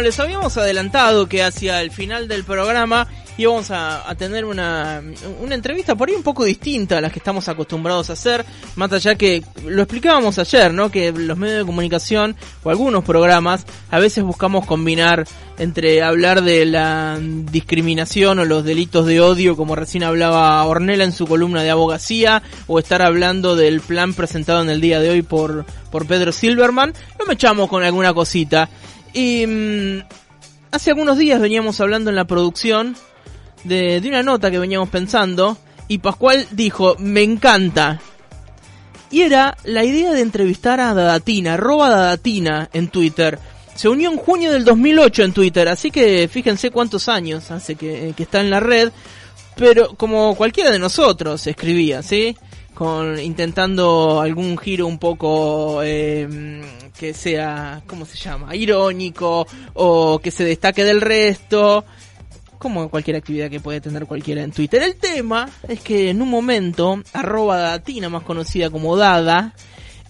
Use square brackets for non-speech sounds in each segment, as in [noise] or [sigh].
Les habíamos adelantado que hacia el final del programa íbamos a, tener una, una entrevista por ahí un poco distinta a las que estamos acostumbrados a hacer, más allá que lo explicábamos ayer, ¿no? Que los medios de comunicación o algunos programas a veces buscamos combinar entre hablar de la discriminación o los delitos de odio, como recién hablaba Ornella en su columna de abogacía, o estar hablando del plan presentado en el día de hoy por, por Pedro Silverman, me echamos con alguna cosita. Y mm, hace algunos días veníamos hablando en la producción de, de una nota que veníamos pensando y Pascual dijo, me encanta. Y era la idea de entrevistar a Dadatina, arroba Dadatina en Twitter. Se unió en junio del 2008 en Twitter, así que fíjense cuántos años hace que, que está en la red. Pero como cualquiera de nosotros escribía, ¿sí? Con, intentando algún giro un poco eh, que sea, ¿cómo se llama? Irónico o que se destaque del resto como cualquier actividad que puede tener cualquiera en Twitter. El tema es que en un momento, arroba datina, más conocida como Dada,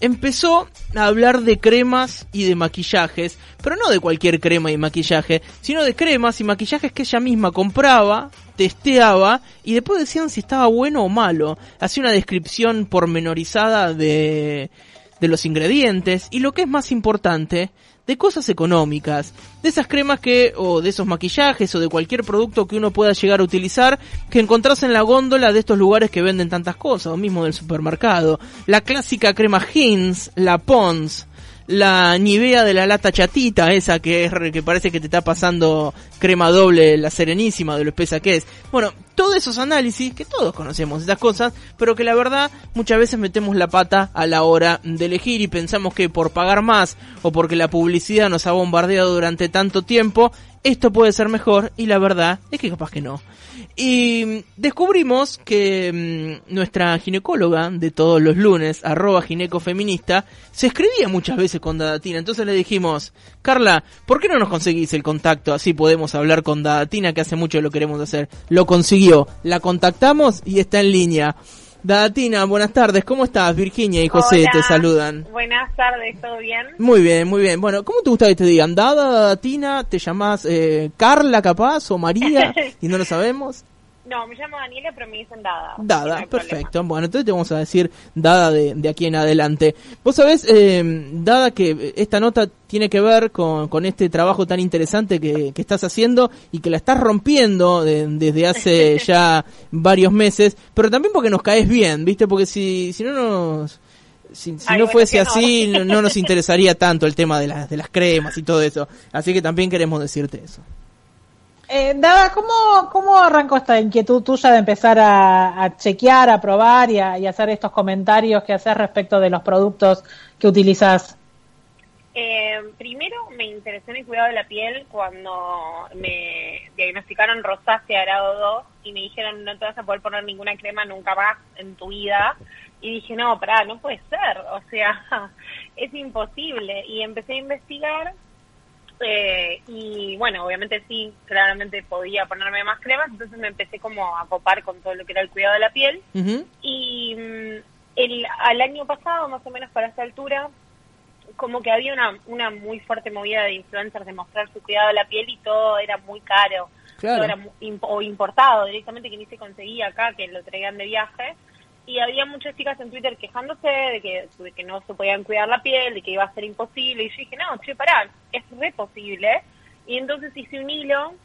empezó a hablar de cremas y de maquillajes, pero no de cualquier crema y maquillaje, sino de cremas y maquillajes que ella misma compraba, testeaba y después decían si estaba bueno o malo. Hacía una descripción pormenorizada de, de los ingredientes y lo que es más importante, de cosas económicas, de esas cremas que, o de esos maquillajes, o de cualquier producto que uno pueda llegar a utilizar, que encontrás en la góndola de estos lugares que venden tantas cosas, o mismo del supermercado. La clásica crema Hins, la Pons, la Nivea de la lata chatita, esa que es que parece que te está pasando crema doble, la serenísima de lo espesa que es. Bueno, todos esos análisis, que todos conocemos estas cosas, pero que la verdad muchas veces metemos la pata a la hora de elegir y pensamos que por pagar más o porque la publicidad nos ha bombardeado durante tanto tiempo, esto puede ser mejor y la verdad es que capaz que no. Y descubrimos que mmm, nuestra ginecóloga de todos los lunes, arroba ginecofeminista, se escribía muchas veces con Dadatina. Entonces le dijimos, Carla, ¿por qué no nos conseguís el contacto? Así podemos hablar con Dadatina, que hace mucho lo queremos hacer. Lo consiguió. La contactamos y está en línea. Dadatina, buenas tardes, ¿cómo estás? Virginia y José Hola. te saludan. Buenas tardes, ¿todo bien? Muy bien, muy bien. Bueno, ¿cómo te gusta que te digan? ¿Dada, Dadatina? ¿Te llamas eh, Carla capaz o María? [laughs] y no lo sabemos. No, me llamo Daniela, pero me dicen Dada. Dada, No perfecto. Bueno, entonces te vamos a decir Dada de, de aquí en adelante. Vos sabés, eh, Dada, que esta nota tiene que ver con, con este trabajo tan interesante que, que estás haciendo y que la estás rompiendo de- desde hace [laughs] ya varios meses, pero también porque nos caes bien, ¿viste? Porque si, si no nos... Si, si Ay, no bueno, fuese así, no, no nos [laughs] interesaría tanto el tema de las, de las cremas y todo eso. Así que también queremos decirte eso. Eh, Dada, ¿cómo, ¿cómo arrancó esta inquietud tuya de empezar a, chequear, a probar y a, hacer estos comentarios que haces respecto de los productos que utilizas? Eh, primero me interesé en el cuidado de la piel cuando me diagnosticaron rosácea grado 2 y me dijeron no te vas a poder poner ninguna crema nunca más en tu vida. Y dije, no, pará, no puede ser, o sea, [laughs] es imposible. Y empecé a investigar eh, y bueno, obviamente sí, claramente podía ponerme más cremas, entonces me empecé como a copar con todo lo que era el cuidado de la piel. Y mm, el, al año pasado, más o menos para esta altura, como que había una, una muy fuerte movida de influencers de mostrar su cuidado de la piel y todo era muy caro. Claro. Todo era o importado directamente que ni se conseguía acá, que lo traían de viaje. Y había muchas chicas en Twitter quejándose de que, de que no se podían cuidar la piel, de que iba a ser imposible. Y yo dije, no, che, pará, es re posible. Y entonces hice un hilo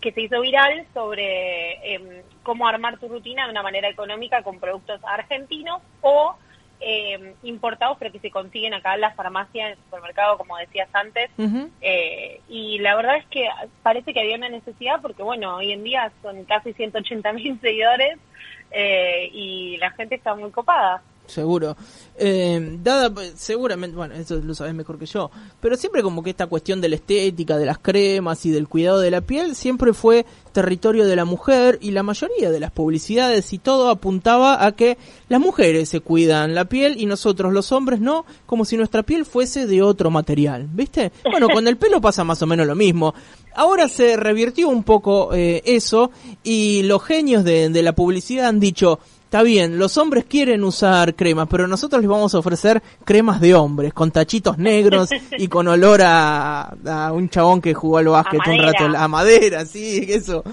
que se hizo viral sobre em, cómo armar tu rutina de una manera económica con productos argentinos o em, importados, pero que se consiguen acá en la farmacia, en el supermercado, como decías antes. Eh, y la verdad es que parece que había una necesidad porque, bueno, hoy en día son casi 180 mil [laughs] seguidores eh, y la gente está muy copada. Seguro. Eh, dada, pues, seguramente, bueno, eso lo sabes mejor que yo, pero siempre como que esta cuestión de la estética, de las cremas y del cuidado de la piel, siempre fue territorio de la mujer y la mayoría de las publicidades y todo apuntaba a que las mujeres se cuidan la piel y nosotros los hombres no, como si nuestra piel fuese de otro material, ¿viste? Bueno, con el pelo pasa más o menos lo mismo. Ahora se revirtió un poco eh, eso y los genios de, de la publicidad han dicho, está bien, los hombres quieren usar cremas, pero nosotros les vamos a ofrecer cremas de hombres, con tachitos negros y con olor a, a un chabón que jugó al básquet un rato, a madera, sí, eso.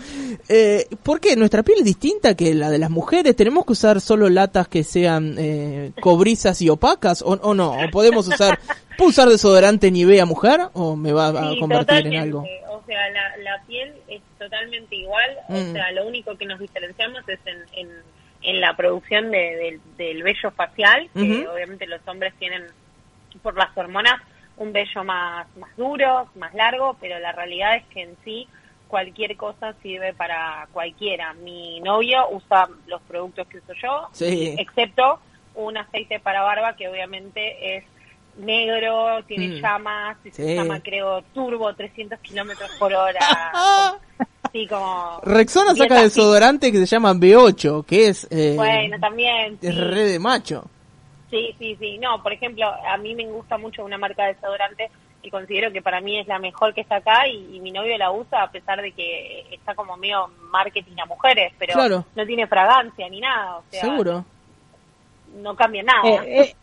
Eh, ¿Por qué? ¿Nuestra piel es distinta que la de las mujeres? ¿Tenemos que usar solo latas que sean eh, cobrizas y opacas o, o no? ¿O podemos usar, [laughs] ¿puedo usar desodorante Nivea mujer o me va a convertir en algo? O sea, la, la piel es totalmente igual, o mm. sea, lo único que nos diferenciamos es en, en, la producción de, del vello facial, que obviamente los hombres tienen, por las hormonas, un vello más, más duro, más largo, pero la realidad es que en sí cualquier cosa sirve para cualquiera. Mi novio usa los productos que uso yo, excepto un aceite para barba que obviamente es negro, tiene mm. llamas, se llama creo turbo 300 kilómetros por hora. [laughs] sí, como... Rexona saca desodorante que se llama B8, que es... Eh, bueno, también. Es re de macho. Sí, sí, sí. No, por ejemplo, a mí me gusta mucho una marca de desodorante y considero que para mí es la mejor que está acá y, mi novio la usa a pesar de que está como medio marketing a mujeres, pero no tiene fragancia ni nada. O sea, Seguro. No cambia nada. Eh, eh,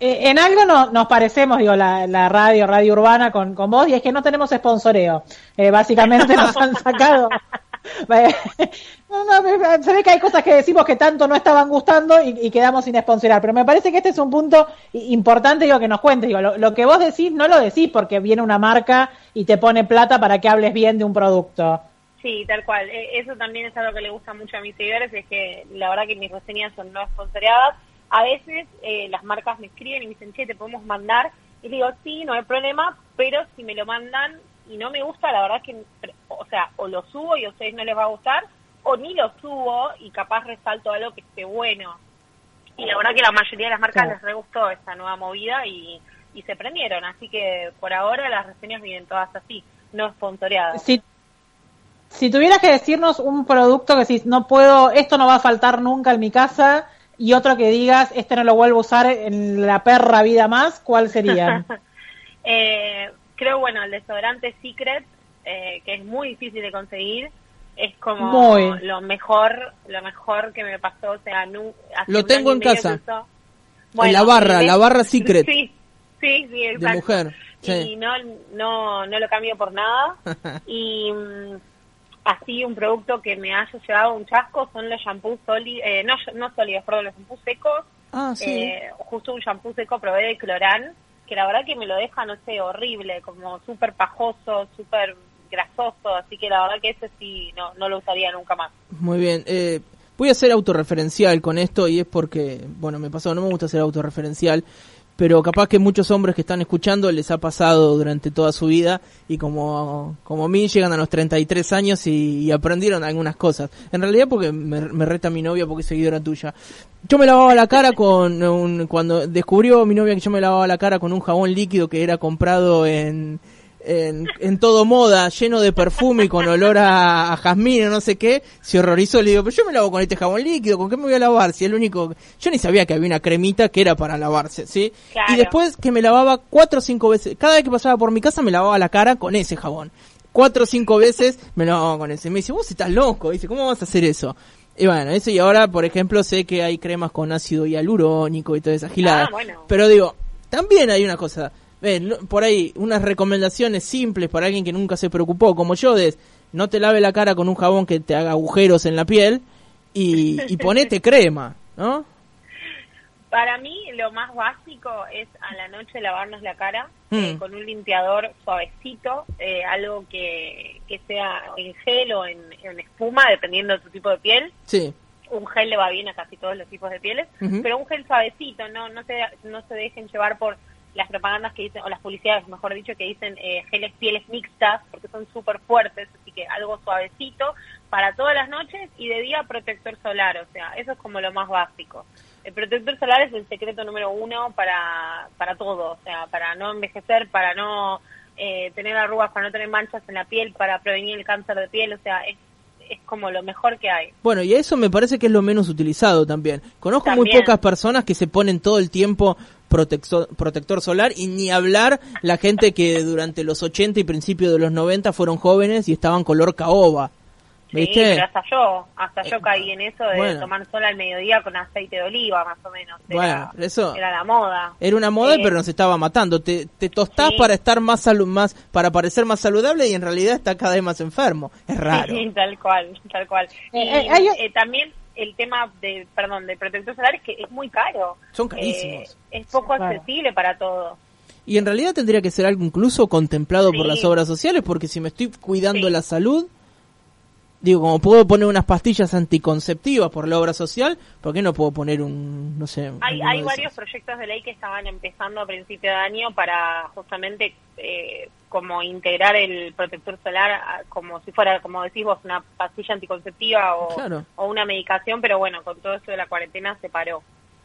en algo nos parecemos, digo, la, radio, Radio Urbana con, con vos, y es que no tenemos sponsoreo. Eh, básicamente nos han sacado. [laughs] se ve que hay cosas que decimos que tanto no estaban gustando y, quedamos sin sponsorar, pero me parece que este es un punto importante, digo, que nos cuentes. Digo, lo, que vos decís no lo decís porque viene una marca y te pone plata para que hables bien de un producto. Sí, tal cual. E, eso también es algo que le gusta mucho a mis seguidores, es que la verdad que mis reseñas son no sponsoreadas a veces eh, las marcas me escriben y me dicen, che, te podemos mandar. Y digo, sí, no hay problema, pero si me lo mandan y no me gusta, la verdad que, o sea, o lo subo y a ustedes no les va a gustar, o ni lo subo y capaz resalto algo que esté bueno. Y la verdad que la mayoría de las marcas les re gustó esta nueva movida y, y se prendieron. Así que por ahora las reseñas vienen todas así, no sponsoreadas. Si, si tuvieras que decirnos un producto que si no puedo, esto no va a faltar nunca en mi casa, y otro que digas, este no lo vuelvo a usar en la perra vida más, ¿cuál sería? [laughs] eh, creo, bueno, el desodorante Secret, eh, que es muy difícil de conseguir, es como lo mejor, lo mejor que me pasó, o sea, lo tengo en casa. en la barra, la barra Secret. [laughs] Sí, sí, sí, exacto. De mujer. Y no, no, no lo cambio por nada. [laughs] y mm, así un producto que me haya llevado un chasco son los shampoos sólidos, eh, no, no sólidos, perdón, los shampoos secos. Ah, sí. Eh, justo un shampoo seco probé de Clorán, que la verdad que me lo deja, no sé, horrible, como súper pajoso, súper grasoso, así que la verdad que ese sí no, no lo usaría nunca más. Muy bien. Eh, voy a ser autorreferencial con esto y es porque, bueno, me pasó, no me gusta ser autorreferencial pero capaz que muchos hombres que están escuchando les ha pasado durante toda su vida y como, como a mí llegan a los 33 años y, aprendieron algunas cosas. En realidad porque me, me, reta mi novia porque es seguidora tuya. Yo me lavaba la cara con un, cuando descubrió mi novia que yo me lavaba la cara con un jabón líquido que era comprado en, en, en, todo moda, lleno de perfume y con olor a, a jazmín o no sé qué, se horrorizó. Le digo, pero yo me lavo con este jabón líquido, ¿con qué me voy a lavar? Si el único... Yo ni sabía que había una cremita que era para lavarse, ¿sí? Y después que me lavaba cuatro o cinco veces, cada vez que pasaba por mi casa me lavaba la cara con ese jabón. Cuatro o cinco veces me lavaba con ese. Me dice, vos estás loco, dice, ¿cómo vas a hacer eso? Y bueno, eso y ahora, por ejemplo, sé que hay cremas con ácido hialurónico y toda esa gilada. Ah, pero digo, también hay una cosa, por ahí unas recomendaciones simples para alguien que nunca se preocupó, como yo, de no te lave la cara con un jabón que te haga agujeros en la piel y, y ponete [laughs] crema, ¿no? Para mí lo más básico es a la noche lavarnos la cara eh, hmm. con un limpiador suavecito, eh, algo que, que sea en gel o en, espuma, dependiendo de tu tipo de piel. Sí. Un gel le va bien a casi todos los tipos de pieles, pero un gel suavecito, no no se no se dejen llevar por las propagandas que dicen, o las publicidades, mejor dicho, que dicen eh, geles pieles mixtas, porque son súper fuertes, así que algo suavecito para todas las noches y de día protector solar, o sea, eso es como lo más básico. El protector solar es el secreto número uno para, para todo, o sea, para no envejecer, para no eh, tener arrugas, para no tener manchas en la piel, para prevenir el cáncer de piel, o sea, es es como lo mejor que hay. Bueno, y eso me parece que es lo menos utilizado también. Conozco muy pocas personas que se ponen todo el tiempo protector, protector solar y ni hablar la gente que durante los 80 y principios de los 90 fueron jóvenes y estaban color caoba. ¿Viste? Sí, pero hasta yo, hasta yo Eh, caí en eso de bueno. tomar sola al mediodía con aceite de oliva, más o menos. Era, Bueno, eso- era la moda. Era una moda, Eh, pero nos estaba matando. Te, te tostás Sí. para estar más, salu- más, para parecer más saludable y en realidad está cada vez más enfermo. Es raro. Sí, [laughs] tal cual, tal cual. Eh, y eh, hay- eh, también el tema de, perdón, del protector solar es que es muy caro. Son carísimos. Eh, es poco Claro. accesible para todos. Y en realidad tendría que ser algo incluso contemplado por las obras sociales, porque si me estoy cuidando Sí. la salud, digo, como puedo poner unas pastillas anticonceptivas por la obra social, ¿por qué no puedo poner un, no sé, Hay, hay varios proyectos de ley que estaban empezando a principio de año para justamente eh, como integrar el protector solar a- como si fuera, como decís vos, una pastilla anticonceptiva o, Claro. o una medicación, pero bueno, con todo eso de la cuarentena se paró.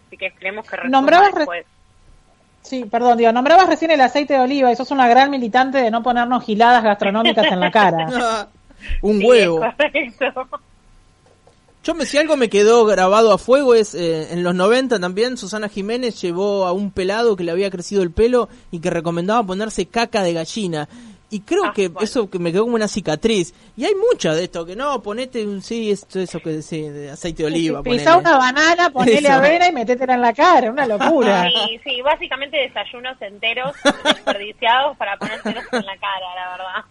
Así que esperemos que Nombrabas después. Sí, perdón, digo, nombrabas recién el aceite de oliva y sos una gran militante de no ponernos giladas gastronómicas en la cara. [laughs] un Sí, huevo. es correcto. Yo me, si algo me quedó grabado a fuego es eh, en los 90 también Susana Jiménez llevó a un pelado que le había crecido el pelo y que recomendaba ponerse caca de gallina. Y creo Ah, que bueno. eso que me quedó como una cicatriz. Y hay mucha de esto, que no, ponete un, sí, esto, eso que sí, de aceite de oliva. Pisá ponele. una banana, ponele [laughs] Eso. avena y metétela en la cara, una locura. Sí, sí, básicamente desayunos enteros desperdiciados para ponérselos en la cara, la verdad.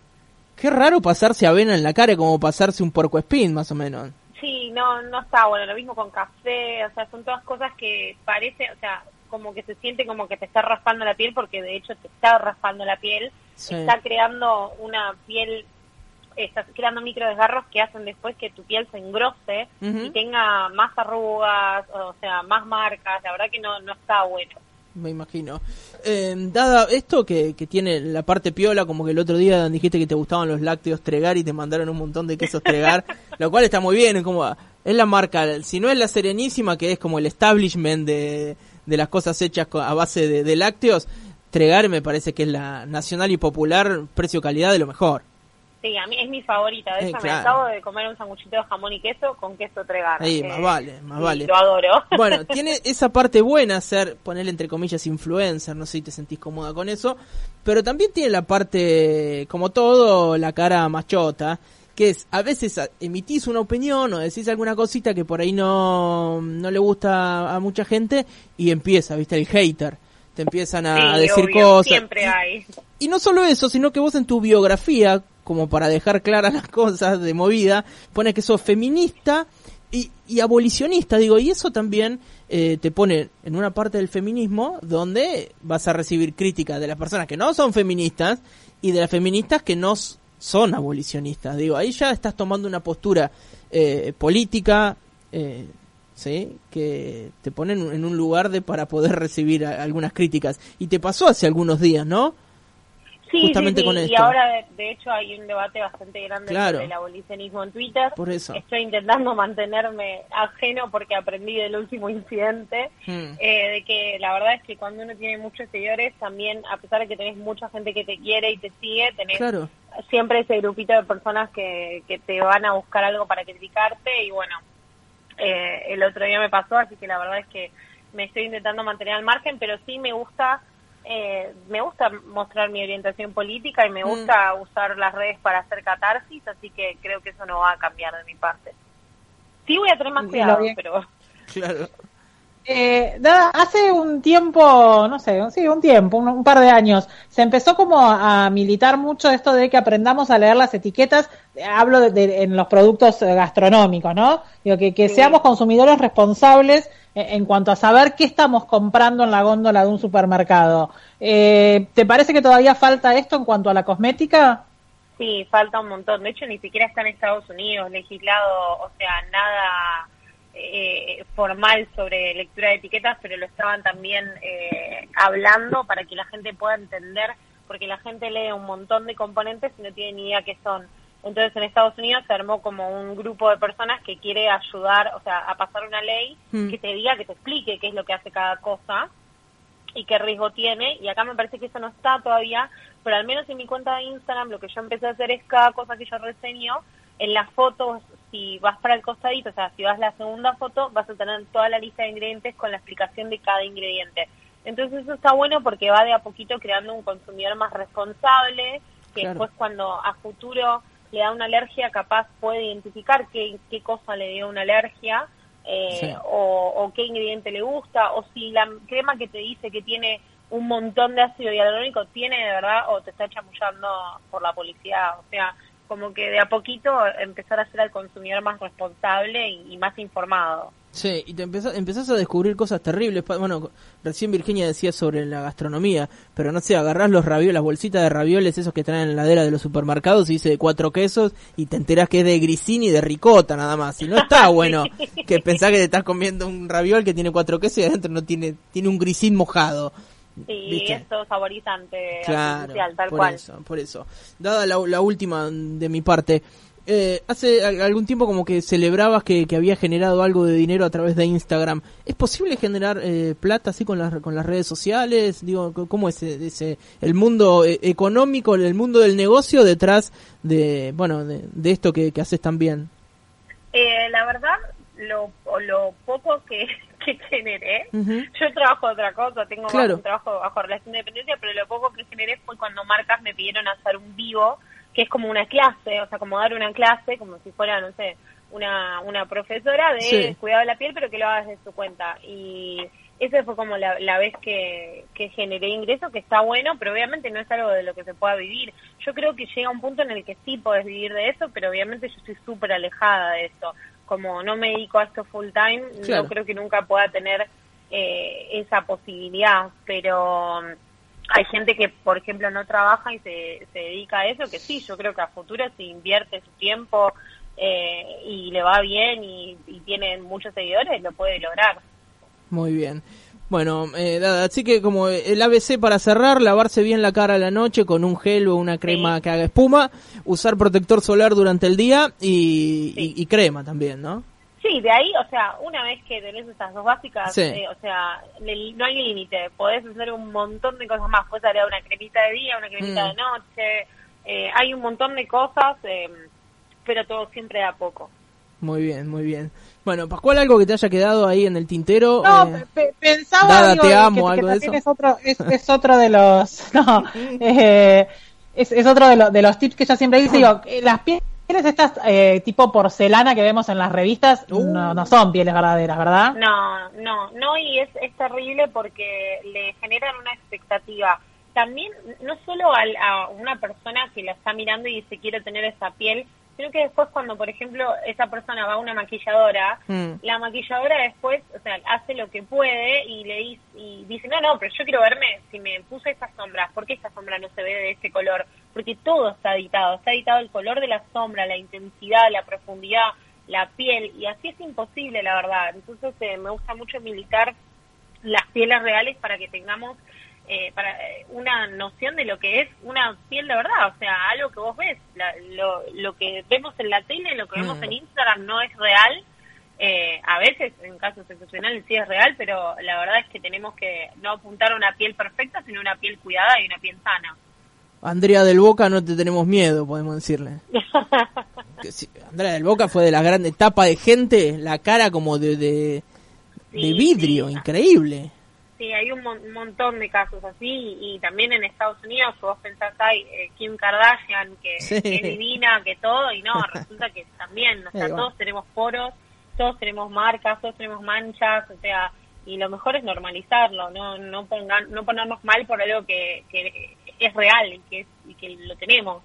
Qué raro pasarse avena en la cara, como pasarse un porco espín, más o menos. Sí, no, no está bueno. Lo mismo con café, o sea, son todas cosas que parece, o sea, como que se siente como que te está raspando la piel, porque de hecho te está raspando la piel. Sí. Está creando una piel, está creando micro desgarros que hacen después que tu piel se engrose y tenga más arrugas, o sea, más marcas. La verdad que no, no está bueno. Me imagino. Eh, dada esto que, que tiene la parte piola, como que el otro día dijiste que te gustaban los lácteos Tregar y te mandaron un montón de quesos Tregar, [laughs] lo cual está muy bien, es como, es la marca, si no es la Serenísima, que es como el establishment de, de las cosas hechas a base de, de lácteos, Tregar me parece que es la nacional y popular, precio-calidad de lo mejor. Sí, a mí es mi favorita. De Eh, hecho, claro. me acabo de comer un sanguchito de jamón y queso con queso tregar. Ahí, Eh, más vale, más vale. Lo adoro. [laughs] Bueno, tiene esa parte buena ser, ponerle entre comillas, influencer, no sé si te sentís cómoda con eso, pero también tiene la parte, como todo, la cara machota, que es, a veces emitís una opinión o decís alguna cosita que por ahí no, no le gusta a mucha gente y empieza, viste, el hater. Te empiezan a Sí, decir obvio, cosas. Siempre Y- hay. y no solo eso, sino que vos en tu biografía, como para dejar claras las cosas de movida, pones que sos feminista y, abolicionista, digo, y eso también eh, te pone en una parte del feminismo donde vas a recibir críticas de las personas que no son feministas y de las feministas que no son abolicionistas. Digo, ahí ya estás tomando una postura eh, política, eh, ¿sí? Que te ponen en un lugar de para poder recibir algunas críticas. Y te pasó hace algunos días, ¿no? Sí, justamente sí, sí, con y esto. ahora de, de hecho hay un debate bastante grande Claro. sobre el abolicionismo en Twitter. Por eso. Estoy intentando mantenerme ajeno porque aprendí del último incidente, Hmm. eh, de que la verdad es que cuando uno tiene muchos seguidores, también a pesar de que tenés mucha gente que te quiere y te sigue, tenés Claro. siempre ese grupito de personas que, que te van a buscar algo para criticarte y bueno, eh, el otro día me pasó, así que la verdad es que me estoy intentando mantener al margen, pero sí me gusta eh, me gusta mostrar mi orientación política y me Mm. gusta usar las redes para hacer catarsis, así que creo que eso no va a cambiar de mi parte. Sí voy a tener más cuidado, pero Claro. Eh, Dada, hace un tiempo, no sé, sí, un tiempo, un, un par de años, se empezó como a, a militar mucho esto de que aprendamos a leer las etiquetas, eh, hablo de, de- en los productos eh, gastronómicos, ¿no? Digo, que, que Sí. seamos consumidores responsables eh, en cuanto a saber qué estamos comprando en la góndola de un supermercado. Eh, ¿Te parece que todavía falta esto en cuanto a la cosmética? Sí, falta un montón. De hecho, ni siquiera está en Estados Unidos legislado, o sea, nada eh, formal sobre lectura de etiquetas, pero lo estaban también eh, hablando para que la gente pueda entender, porque la gente lee un montón de componentes y no tiene ni idea qué son. Entonces, en Estados Unidos se armó como un grupo de personas que quiere ayudar, o sea, a pasar una ley Hmm. que te diga, que te explique qué es lo que hace cada cosa y qué riesgo tiene. Y acá me parece que eso no está todavía, pero al menos en mi cuenta de Instagram lo que yo empecé a hacer es cada cosa que yo reseño, en las fotos, si vas para el costadito, o sea, si vas la segunda foto, vas a tener toda la lista de ingredientes con la explicación de cada ingrediente. Entonces eso está bueno porque va de a poquito creando un consumidor más responsable, que Claro. después cuando a futuro le da una alergia, capaz puede identificar qué, qué cosa le dio una alergia eh, Sí. o, o qué ingrediente le gusta, o si la crema que te dice que tiene un montón de ácido hialurónico tiene de verdad o te está chamullando por la publicidad. O sea, como que de a poquito empezar a ser al consumidor más responsable y, y más informado. Sí, y te empezás, empezás a descubrir cosas terribles. Bueno, recién Virginia decía sobre la gastronomía, pero no sé, agarrás los ravioles, las bolsitas de ravioles, esos que traen en la heladera de los supermercados, y dice de cuatro quesos, y te enterás que es de grisín y de ricota nada más. Y no está [laughs] bueno que pensás que te estás comiendo un raviol que tiene cuatro quesos y adentro no tiene, tiene un grisín mojado. Sí, ¿Viste? es todo saborizante Claro, artificial, tal por cual. eso, por eso. Dada la, la última de mi parte, eh, hace al- algún tiempo como que celebrabas que, que había generado algo de dinero a través de Instagram. ¿Es posible generar eh, plata así con las con las redes sociales? Digo, ¿cómo es ese, ese- el mundo eh, económico, el mundo del negocio detrás de bueno de, de esto que, que haces también? Eh, la verdad, lo, lo poco que, que generé, yo trabajo otra cosa, tengo Claro. un trabajo bajo relación de dependencia, pero lo poco que generé fue cuando marcas me pidieron hacer un vivo, que es como una clase, o sea, como dar una clase, como si fuera, no sé, una, una profesora de Sí. cuidado de la piel, pero que lo hagas de su cuenta. Y esa fue como la, la vez que, que generé ingreso, que está bueno, pero obviamente no es algo de lo que se pueda vivir. Yo creo que llega un punto en el que sí podés vivir de eso, pero obviamente yo estoy súper alejada de eso. Como no me dedico a esto full time, Claro. no creo que nunca pueda tener eh, esa posibilidad, pero mm, hay gente que, por ejemplo, no trabaja y se, se dedica a eso, que sí, yo creo que a futuro si invierte su tiempo eh, y le va bien y, y tiene muchos seguidores, lo puede lograr. Muy bien. Bueno, eh, así que como el ABC para cerrar, lavarse bien la cara a la noche con un gel o una crema Sí. que haga espuma, usar protector solar durante el día y, Sí. y- y crema también, ¿no? Sí, de ahí, o sea, una vez que tenés esas dos básicas, Sí. eh, o sea, le- no hay límite, podés hacer un montón de cosas más, puedes agregar una cremita de día, una cremita Mm. de noche, eh, hay un montón de cosas, eh, pero todo siempre de a poco. Muy bien, muy bien. Bueno, Pascual, algo que te haya quedado ahí en el tintero. No, eh, pe- pe- pensaba Dada, digo, te que- amo, que, algo de también eso. es otro es, es otro de los [laughs] no eh, es, es otro de, los de los tips que yo siempre dice digo las pieles estas eh, tipo porcelana que vemos en las revistas Uh. no, no son pieles verdaderas verdad No, no, no, y es, es terrible porque le generan una expectativa. También, no solo al- a una persona que la está mirando y dice quiero tener esa piel, sino que después cuando, por ejemplo, esa persona va a una maquilladora, Mm. la maquilladora después, o sea, hace lo que puede y le dice, y dice, no, no, pero yo quiero verme, si me puse estas sombras, ¿por qué esta sombra no se ve de este color? Porque todo está editado, está editado el color de la sombra, la intensidad, la profundidad, la piel, y así es imposible, la verdad. Entonces eh, me gusta mucho militar las pieles reales para que tengamos eh, para eh, una noción de lo que es una piel de verdad, o sea, algo que vos ves, la- lo, lo que vemos en la tele, lo que vemos Mm. en Instagram no es real, eh, a veces en casos excepcionales sí es real, pero la verdad es que tenemos que no apuntar a una piel perfecta, sino una piel cuidada y una piel sana. Andrea del Boca, no te tenemos miedo, podemos decirle. [laughs] Que Andrea del Boca fue de la gran etapa de gente, la cara como de, de, vidrio, sí. increíble. Sí, hay un mon- montón de casos así y también en Estados Unidos, vos pensás, hay eh, Kim Kardashian, que, Sí. que es divina, que todo, y no, [laughs] resulta que también, o sea, todos tenemos poros, todos tenemos marcas, todos tenemos manchas, o sea, y lo mejor es normalizarlo, no no pongan, no ponernos mal por algo que, que es real y que, es, y que lo tenemos.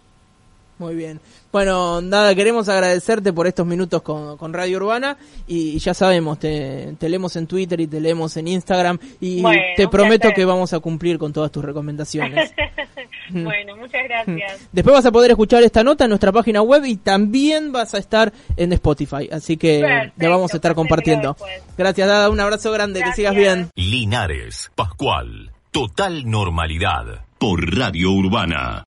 Muy bien. Bueno, nada, queremos agradecerte por estos minutos con, con Radio Urbana y, ya sabemos, te, te leemos en Twitter y te leemos en Instagram y Bueno, te prometo placer. que vamos a cumplir con todas tus recomendaciones. [laughs] bueno, muchas gracias. [laughs] Después vas a poder escuchar esta nota en nuestra página web y también vas a estar en Spotify, así que Perfecto, vamos a estar compartiendo. Gracias, Dada, un abrazo grande, que sigas bien. Linares, Pascual, total normalidad por Radio Urbana.